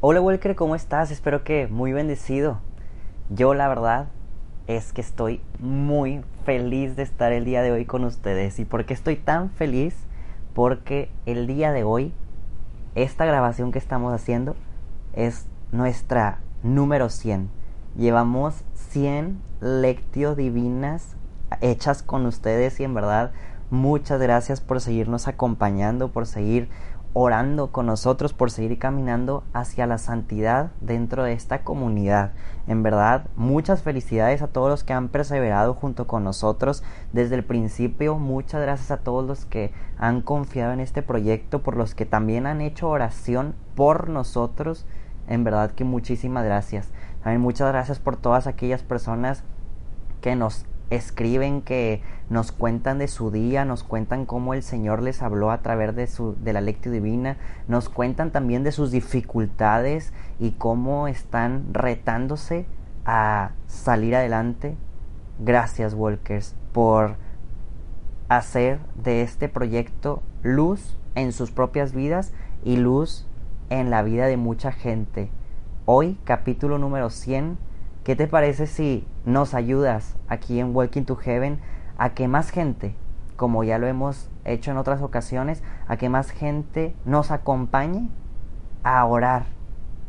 Hola Walker, ¿cómo estás? Espero que muy bendecido. Yo la verdad es que estoy muy feliz de estar el día de hoy con ustedes. ¿Y por qué estoy tan feliz? Porque el día de hoy, esta grabación que estamos haciendo es nuestra número 100. Llevamos 100 lectio divinas hechas con ustedes y en verdad muchas gracias por seguirnos acompañando, por seguir orando con nosotros por seguir caminando hacia la santidad dentro de esta comunidad. En verdad, muchas felicidades a todos los que han perseverado junto con nosotros desde el principio. Muchas gracias a todos los que han confiado en este proyecto, por los que también han hecho oración por nosotros. En verdad que muchísimas gracias. También muchas gracias por todas aquellas personas que nos escriben que nos cuentan de su día, nos cuentan cómo el Señor les habló a través de, su, de la lectura divina, nos cuentan también de sus dificultades y cómo están retándose a salir adelante. Gracias, Walkers, por hacer de este proyecto luz en sus propias vidas y luz en la vida de mucha gente. Hoy, capítulo número 100, ¿Qué te parece si nos ayudas aquí en Walking to Heaven a que más gente, como ya lo hemos hecho en otras ocasiones, a que más gente nos acompañe a orar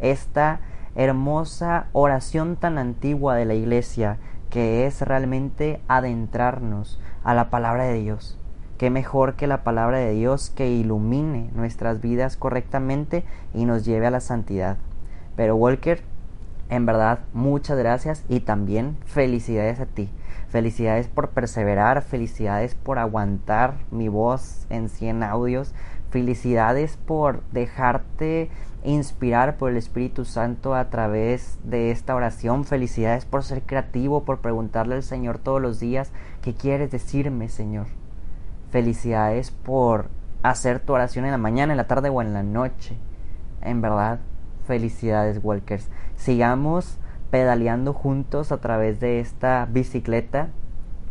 esta hermosa oración tan antigua de la iglesia que es realmente adentrarnos a la palabra de Dios. Qué mejor que la palabra de Dios que ilumine nuestras vidas correctamente y nos lleve a la santidad. Pero Walker, en verdad, muchas gracias y también felicidades a ti. Felicidades por perseverar, felicidades por aguantar mi voz en 100 audios, felicidades por dejarte inspirar por el Espíritu Santo a través de esta oración, felicidades por ser creativo, por preguntarle al Señor todos los días, ¿qué quieres decirme, Señor? Felicidades por hacer tu oración en la mañana, en la tarde o en la noche. En verdad, Felicidades, Walkers. Sigamos pedaleando juntos a través de esta bicicleta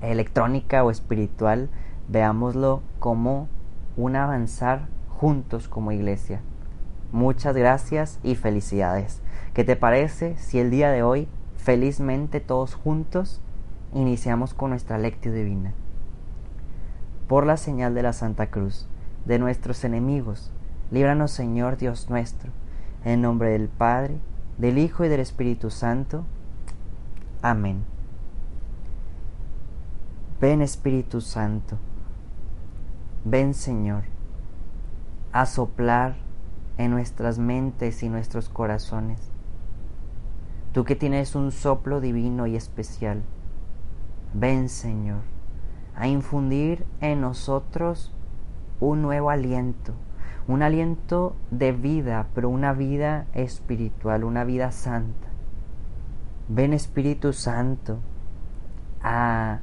electrónica o espiritual. Veámoslo como un avanzar juntos como iglesia. Muchas gracias y felicidades. ¿Qué te parece si el día de hoy, felizmente todos juntos, iniciamos con nuestra lectio divina? Por la señal de la Santa Cruz, de nuestros enemigos, líbranos Señor Dios nuestro en nombre del Padre, del Hijo y del Espíritu Santo. Amén. Ven Espíritu Santo, ven Señor, a soplar en nuestras mentes y nuestros corazones. Tú que tienes un soplo divino y especial, ven Señor, a infundir en nosotros un nuevo aliento un aliento de vida, pero una vida espiritual, una vida santa. Ven Espíritu Santo a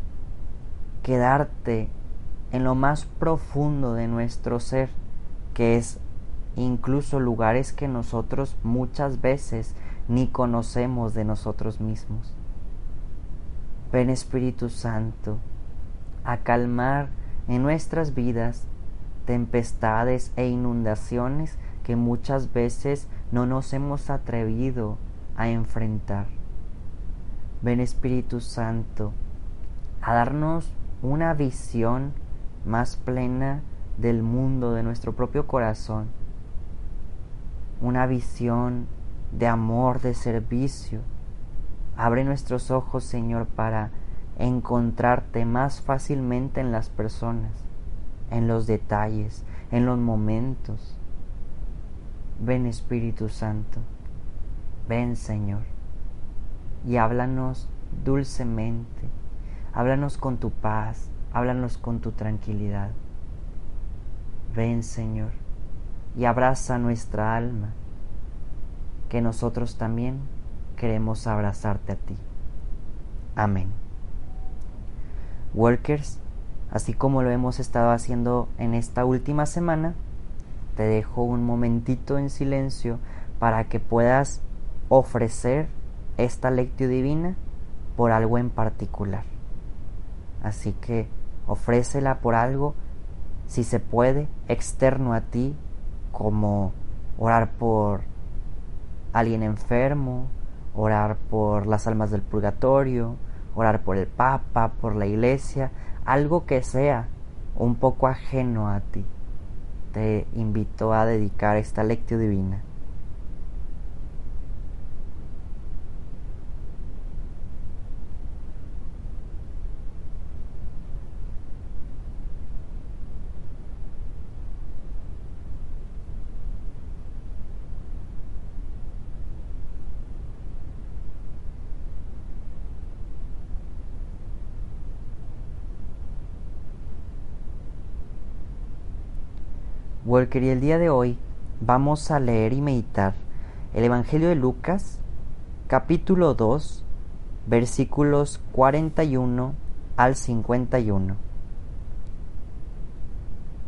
quedarte en lo más profundo de nuestro ser, que es incluso lugares que nosotros muchas veces ni conocemos de nosotros mismos. Ven Espíritu Santo a calmar en nuestras vidas tempestades e inundaciones que muchas veces no nos hemos atrevido a enfrentar. Ven Espíritu Santo a darnos una visión más plena del mundo, de nuestro propio corazón. Una visión de amor, de servicio. Abre nuestros ojos, Señor, para encontrarte más fácilmente en las personas en los detalles, en los momentos. Ven Espíritu Santo, ven Señor, y háblanos dulcemente, háblanos con tu paz, háblanos con tu tranquilidad. Ven Señor, y abraza nuestra alma, que nosotros también queremos abrazarte a ti. Amén. Workers, así como lo hemos estado haciendo en esta última semana, te dejo un momentito en silencio para que puedas ofrecer esta lectio divina por algo en particular. Así que ofrécela por algo, si se puede, externo a ti, como orar por alguien enfermo, orar por las almas del purgatorio, orar por el Papa, por la iglesia, algo que sea un poco ajeno a ti. Te invito a dedicar esta lectio divina. Walker y el día de hoy vamos a leer y meditar el Evangelio de Lucas, capítulo 2, versículos 41 al 51.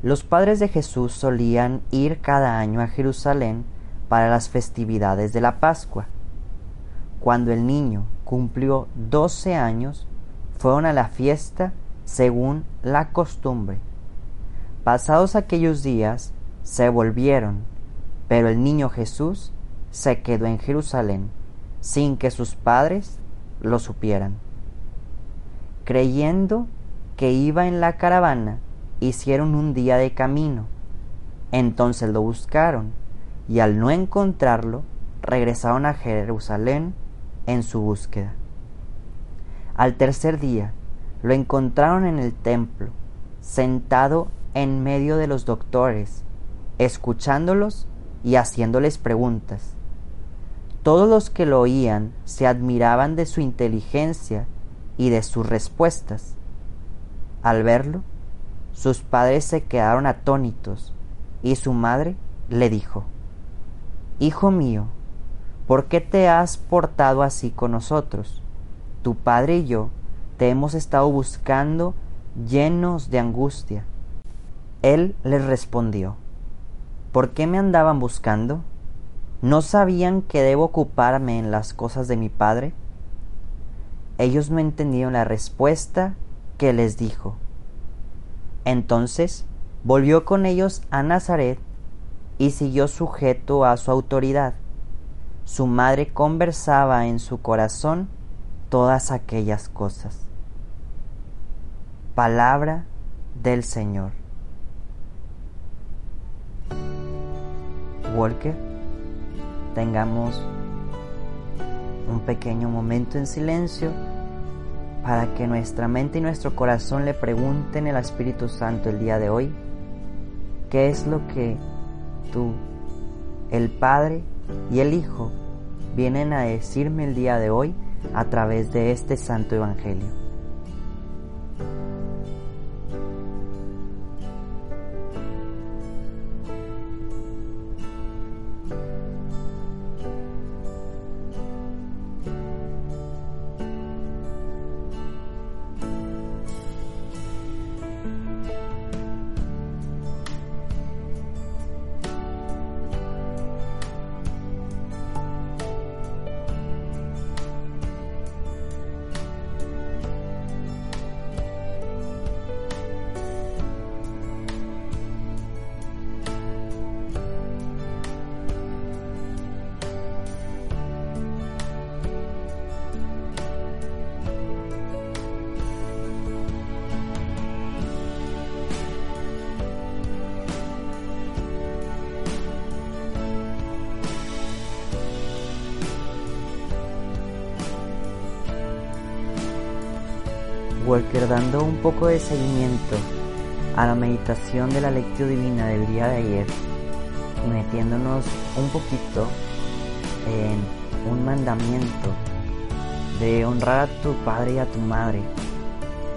Los padres de Jesús solían ir cada año a Jerusalén para las festividades de la Pascua. Cuando el niño cumplió 12 años, fueron a la fiesta según la costumbre Pasados aquellos días, se volvieron, pero el niño Jesús se quedó en Jerusalén, sin que sus padres lo supieran. Creyendo que iba en la caravana, hicieron un día de camino. Entonces lo buscaron, y al no encontrarlo, regresaron a Jerusalén en su búsqueda. Al tercer día, lo encontraron en el templo, sentado en medio de los doctores, escuchándolos y haciéndoles preguntas. Todos los que lo oían se admiraban de su inteligencia y de sus respuestas. Al verlo, sus padres se quedaron atónitos y su madre le dijo, Hijo mío, ¿por qué te has portado así con nosotros? Tu padre y yo te hemos estado buscando llenos de angustia. Él les respondió, ¿por qué me andaban buscando? ¿No sabían que debo ocuparme en las cosas de mi Padre? Ellos no entendieron la respuesta que les dijo. Entonces volvió con ellos a Nazaret y siguió sujeto a su autoridad. Su madre conversaba en su corazón todas aquellas cosas. Palabra del Señor. Walker, tengamos un pequeño momento en silencio para que nuestra mente y nuestro corazón le pregunten al Espíritu Santo el día de hoy, ¿qué es lo que tú, el Padre y el Hijo vienen a decirme el día de hoy a través de este Santo Evangelio? Walker dando un poco de seguimiento a la meditación de la lectura divina del día de ayer y metiéndonos un poquito en un mandamiento de honrar a tu padre y a tu madre.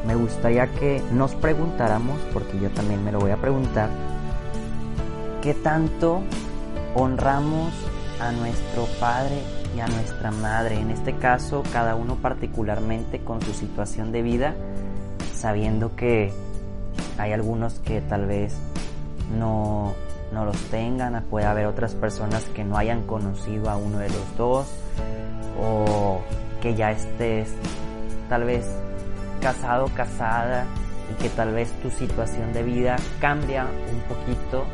Me gustaría que nos preguntáramos, porque yo también me lo voy a preguntar, ¿qué tanto honramos a nuestro padre y a nuestra madre, en este caso cada uno particularmente con su situación de vida, sabiendo que hay algunos que tal vez no, no los tengan, puede haber otras personas que no hayan conocido a uno de los dos o que ya estés tal vez casado, casada y que tal vez tu situación de vida cambia un poquito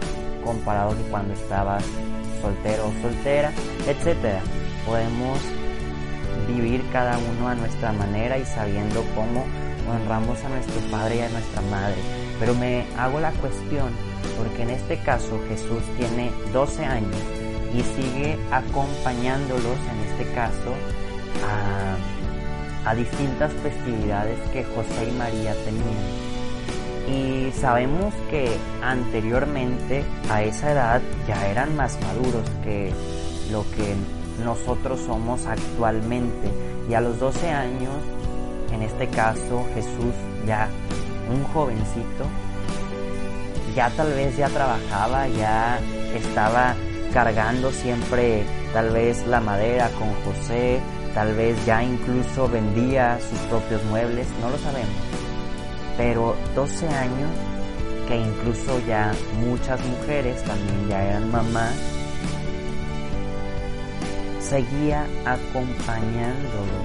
comparado con cuando estabas soltero o soltera, etc. Podemos vivir cada uno a nuestra manera y sabiendo cómo honramos a nuestro padre y a nuestra madre. Pero me hago la cuestión porque en este caso Jesús tiene 12 años y sigue acompañándolos, en este caso, a, a distintas festividades que José y María tenían. Y sabemos que anteriormente a esa edad ya eran más maduros que lo que nosotros somos actualmente. Y a los 12 años, en este caso Jesús ya un jovencito, ya tal vez ya trabajaba, ya estaba cargando siempre tal vez la madera con José, tal vez ya incluso vendía sus propios muebles, no lo sabemos. Pero 12 años que incluso ya muchas mujeres también ya eran mamás, seguía acompañándolo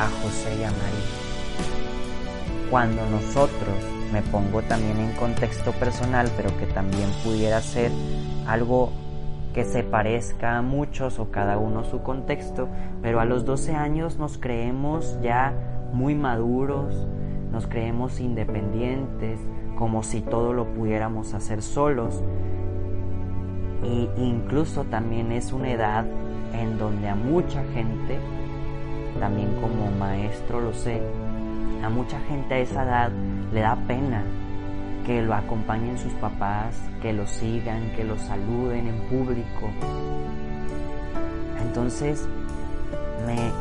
a José y a María. Cuando nosotros, me pongo también en contexto personal, pero que también pudiera ser algo que se parezca a muchos o cada uno su contexto, pero a los 12 años nos creemos ya muy maduros, nos creemos independientes, como si todo lo pudiéramos hacer solos. Y incluso también es una edad en donde a mucha gente, también como maestro lo sé, a mucha gente a esa edad le da pena que lo acompañen sus papás, que lo sigan, que lo saluden en público. Entonces, me,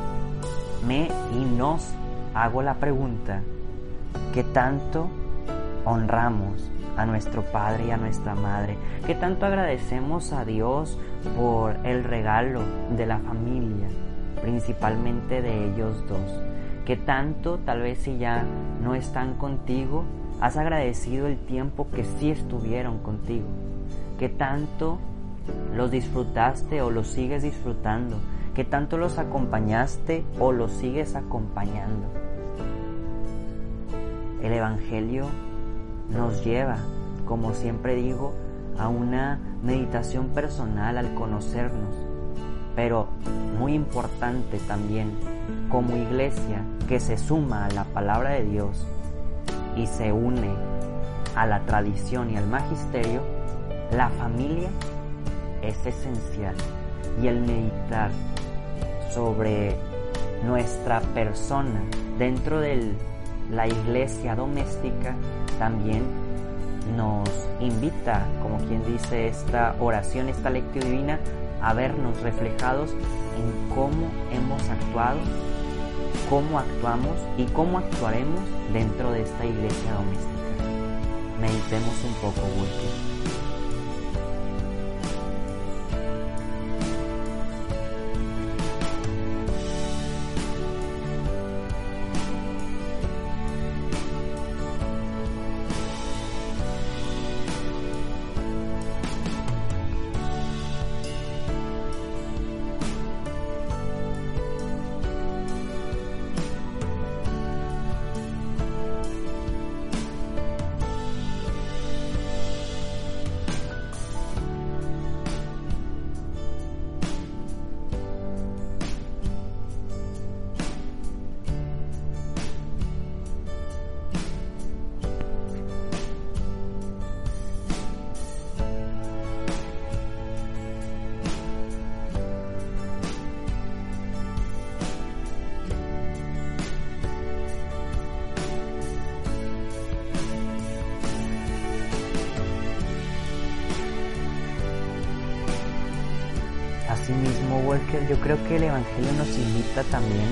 me y nos hago la pregunta, ¿qué tanto honramos a nuestro Padre y a nuestra Madre? ¿Qué tanto agradecemos a Dios por el regalo de la familia, principalmente de ellos dos? ¿Qué tanto, tal vez si ya no están contigo, has agradecido el tiempo que sí estuvieron contigo? ¿Qué tanto los disfrutaste o los sigues disfrutando? ¿Qué tanto los acompañaste o los sigues acompañando? El Evangelio nos lleva, como siempre digo, a una meditación personal al conocernos, pero muy importante también como iglesia que se suma a la palabra de Dios y se une a la tradición y al magisterio, la familia es esencial y el meditar sobre nuestra persona dentro de la iglesia doméstica también nos invita, como quien dice esta oración, esta lectura divina, a vernos reflejados en cómo hemos actuado, cómo actuamos y cómo actuaremos dentro de esta iglesia doméstica. Meditemos un poco, Wilkie. Asimismo, Walker, yo creo que el Evangelio nos invita también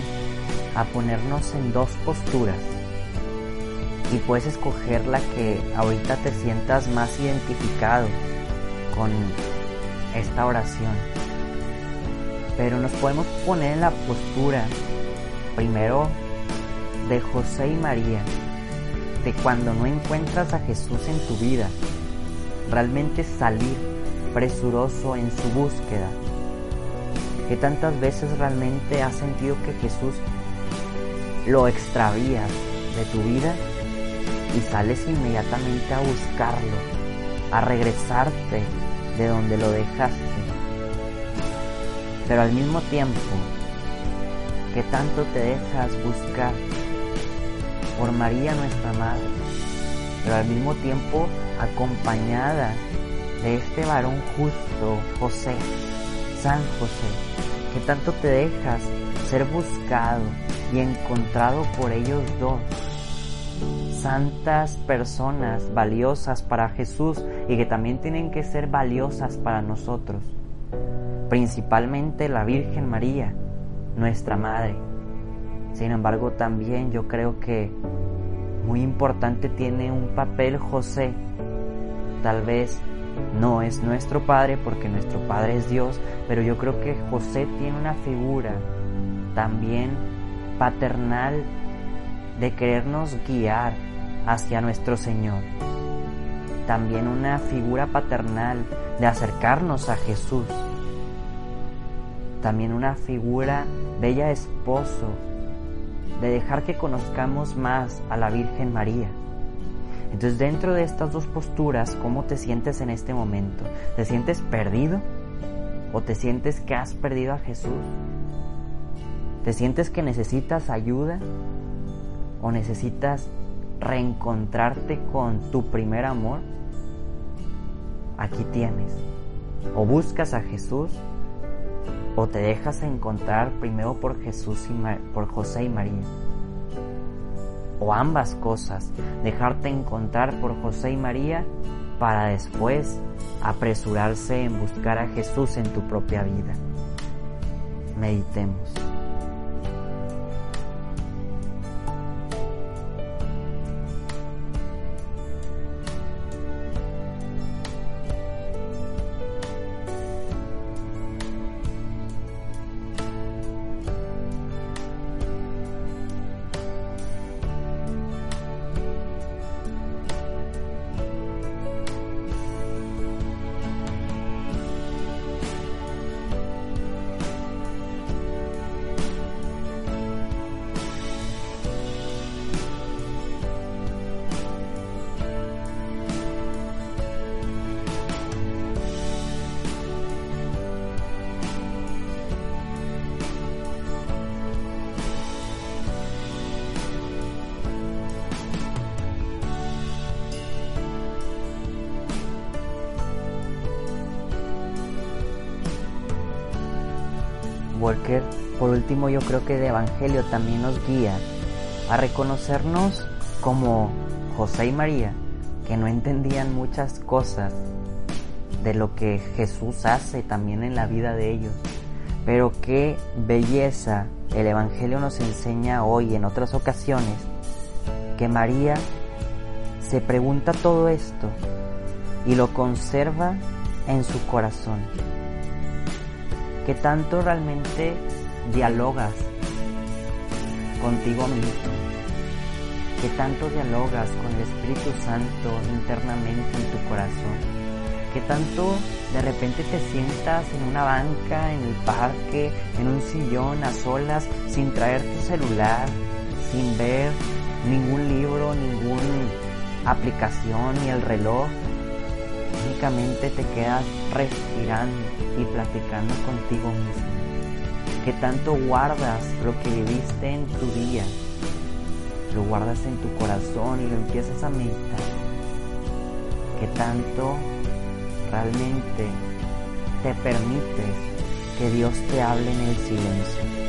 a ponernos en dos posturas. Y puedes escoger la que ahorita te sientas más identificado con esta oración. Pero nos podemos poner en la postura, primero, de José y María, de cuando no encuentras a Jesús en tu vida, realmente salir presuroso en su búsqueda que tantas veces realmente has sentido que Jesús lo extravías de tu vida y sales inmediatamente a buscarlo, a regresarte de donde lo dejaste, pero al mismo tiempo, ¿qué tanto te dejas buscar por María nuestra Madre? Pero al mismo tiempo acompañada de este varón justo, José, San José, que tanto te dejas ser buscado y encontrado por ellos dos. Santas personas valiosas para Jesús y que también tienen que ser valiosas para nosotros. Principalmente la Virgen María, nuestra Madre. Sin embargo, también yo creo que muy importante tiene un papel José. Tal vez no es nuestro Padre porque nuestro Padre es Dios, pero yo creo que José tiene una figura también paternal de querernos guiar hacia nuestro Señor. También una figura paternal de acercarnos a Jesús. También una figura bella esposo de dejar que conozcamos más a la Virgen María. Entonces dentro de estas dos posturas, ¿cómo te sientes en este momento? ¿Te sientes perdido? ¿O te sientes que has perdido a Jesús? ¿Te sientes que necesitas ayuda? ¿O necesitas reencontrarte con tu primer amor? Aquí tienes. O buscas a Jesús o te dejas encontrar primero por Jesús y por José y María o ambas cosas, dejarte encontrar por José y María para después apresurarse en buscar a Jesús en tu propia vida. Meditemos. Walker, por último yo creo que el Evangelio también nos guía a reconocernos como José y María, que no entendían muchas cosas de lo que Jesús hace también en la vida de ellos. Pero qué belleza el Evangelio nos enseña hoy en otras ocasiones que María se pregunta todo esto y lo conserva en su corazón que tanto realmente dialogas contigo mismo, que tanto dialogas con el Espíritu Santo internamente en tu corazón, que tanto de repente te sientas en una banca, en el parque, en un sillón a solas, sin traer tu celular, sin ver ningún libro, ninguna aplicación ni el reloj, únicamente te quedas respirando y platicando contigo mismo. Que tanto guardas lo que viviste en tu día, lo guardas en tu corazón y lo empiezas a meditar. Que tanto realmente te permites que Dios te hable en el silencio.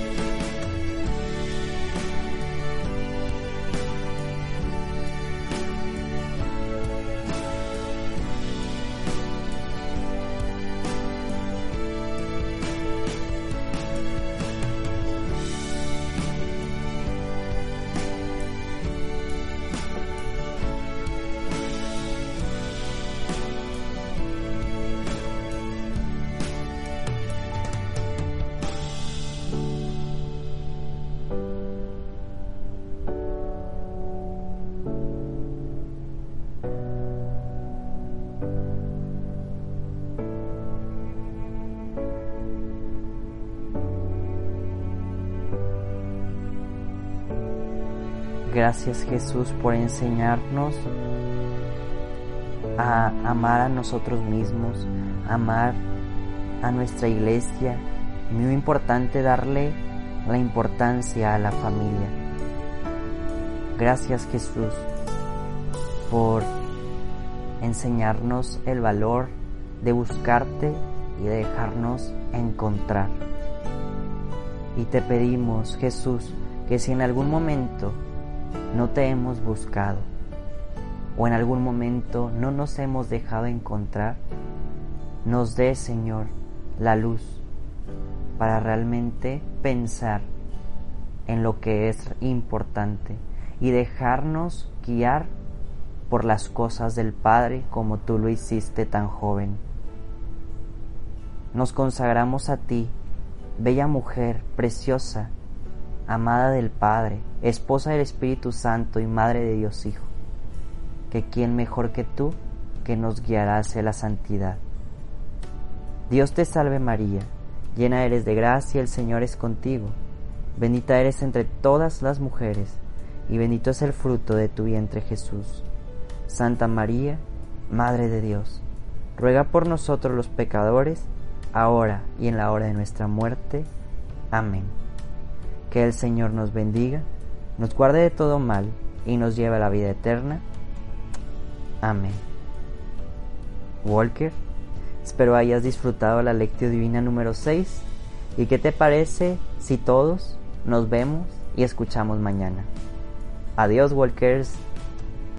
Gracias Jesús por enseñarnos a amar a nosotros mismos, amar a nuestra iglesia muy importante darle la importancia a la familia. Gracias Jesús por enseñarnos el valor de buscarte y de dejarnos encontrar. Y te pedimos, Jesús, que si en algún momento no te hemos buscado o en algún momento no nos hemos dejado encontrar, nos dé, Señor, la luz para realmente pensar en lo que es importante y dejarnos guiar por las cosas del Padre como tú lo hiciste tan joven. Nos consagramos a ti, bella mujer, preciosa, amada del Padre, esposa del Espíritu Santo y Madre de Dios Hijo, que quién mejor que tú que nos guiará hacia la santidad. Dios te salve María, llena eres de gracia, el Señor es contigo, bendita eres entre todas las mujeres, y bendito es el fruto de tu vientre Jesús. Santa María, Madre de Dios, ruega por nosotros los pecadores, ahora y en la hora de nuestra muerte. Amén. Que el Señor nos bendiga, nos guarde de todo mal y nos lleve a la vida eterna. Amén. Walker, espero hayas disfrutado la lección divina número 6 y qué te parece si todos nos vemos y escuchamos mañana. Adiós Walkers.